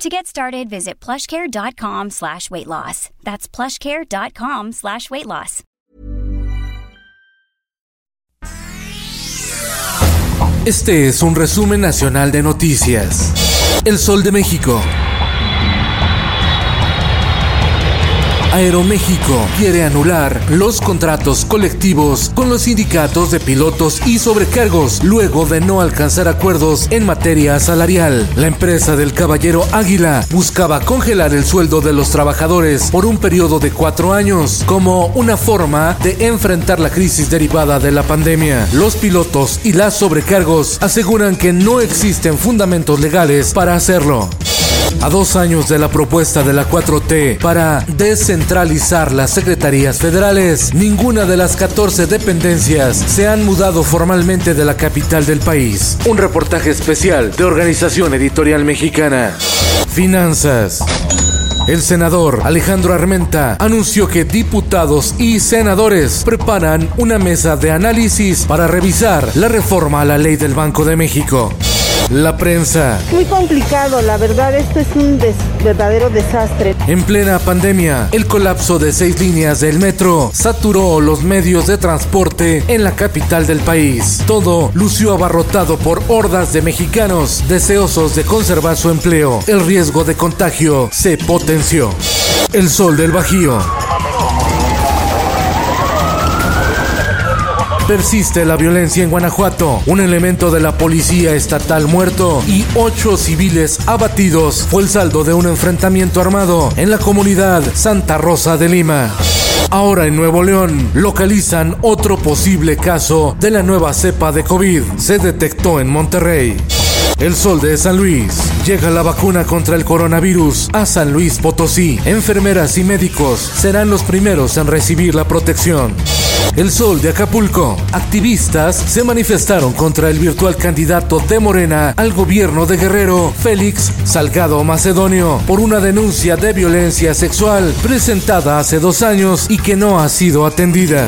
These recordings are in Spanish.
To get started, visit plushcare.com slash weight loss. That's plushcare.com slash weight loss. Este es un resumen nacional de noticias. El Sol de México. Aeroméxico quiere anular los contratos colectivos con los sindicatos de pilotos y sobrecargos luego de no alcanzar acuerdos en materia salarial. La empresa del Caballero Águila buscaba congelar el sueldo de los trabajadores por un periodo de cuatro años como una forma de enfrentar la crisis derivada de la pandemia. Los pilotos y las sobrecargos aseguran que no existen fundamentos legales para hacerlo. A dos años de la propuesta de la 4T para descentralizar las secretarías federales, ninguna de las 14 dependencias se han mudado formalmente de la capital del país. Un reportaje especial de Organización Editorial Mexicana. Finanzas. El senador Alejandro Armenta anunció que diputados y senadores preparan una mesa de análisis para revisar la reforma a la ley del Banco de México. La prensa. Muy complicado, la verdad, esto es un des verdadero desastre. En plena pandemia, el colapso de seis líneas del metro saturó los medios de transporte en la capital del país. Todo lució abarrotado por hordas de mexicanos deseosos de conservar su empleo. El riesgo de contagio se potenció. El sol del Bajío. Persiste la violencia en Guanajuato. Un elemento de la policía estatal muerto y ocho civiles abatidos fue el saldo de un enfrentamiento armado en la comunidad Santa Rosa de Lima. Ahora en Nuevo León localizan otro posible caso de la nueva cepa de COVID. Se detectó en Monterrey. El sol de San Luis. Llega la vacuna contra el coronavirus a San Luis Potosí. Enfermeras y médicos serán los primeros en recibir la protección. El Sol de Acapulco. Activistas se manifestaron contra el virtual candidato de Morena al gobierno de Guerrero, Félix Salgado Macedonio, por una denuncia de violencia sexual presentada hace dos años y que no ha sido atendida.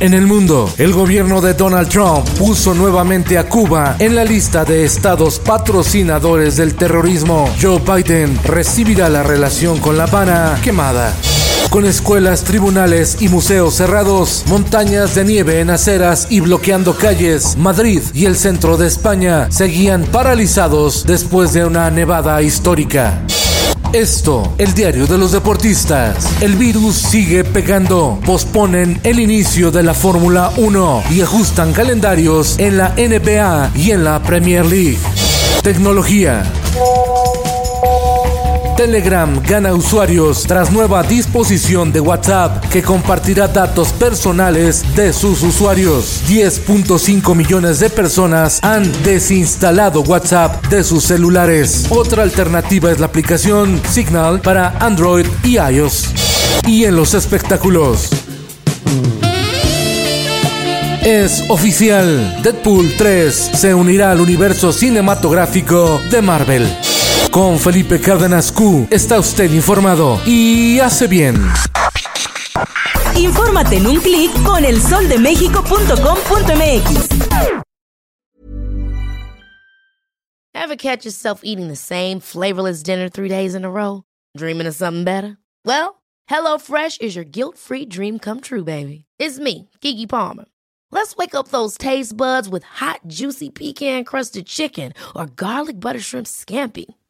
En el mundo, el gobierno de Donald Trump puso nuevamente a Cuba en la lista de estados patrocinadores del terrorismo. Joe Biden recibirá la relación con La Habana quemada. Con escuelas, tribunales y museos cerrados, montañas de nieve en aceras y bloqueando calles, Madrid y el centro de España seguían paralizados después de una nevada histórica. Esto, el diario de los deportistas. El virus sigue pegando. Posponen el inicio de la Fórmula 1 y ajustan calendarios en la NBA y en la Premier League. Tecnología. Telegram gana usuarios tras nueva disposición de WhatsApp que compartirá datos personales de sus usuarios. 10.5 millones de personas han desinstalado WhatsApp de sus celulares. Otra alternativa es la aplicación Signal para Android y iOS. Y en los espectáculos. Es oficial, Deadpool 3 se unirá al universo cinematográfico de Marvel. Con Felipe Cárdenas Q está usted informado y hace bien. Infórmate en un clic con elsoldemexico.com.mx. Ever catch yourself eating the same flavorless dinner three days in a row? Dreaming of something better? Well, HelloFresh is your guilt-free dream come true, baby. It's me, Kiki Palmer. Let's wake up those taste buds with hot, juicy pecan-crusted chicken or garlic butter shrimp scampi.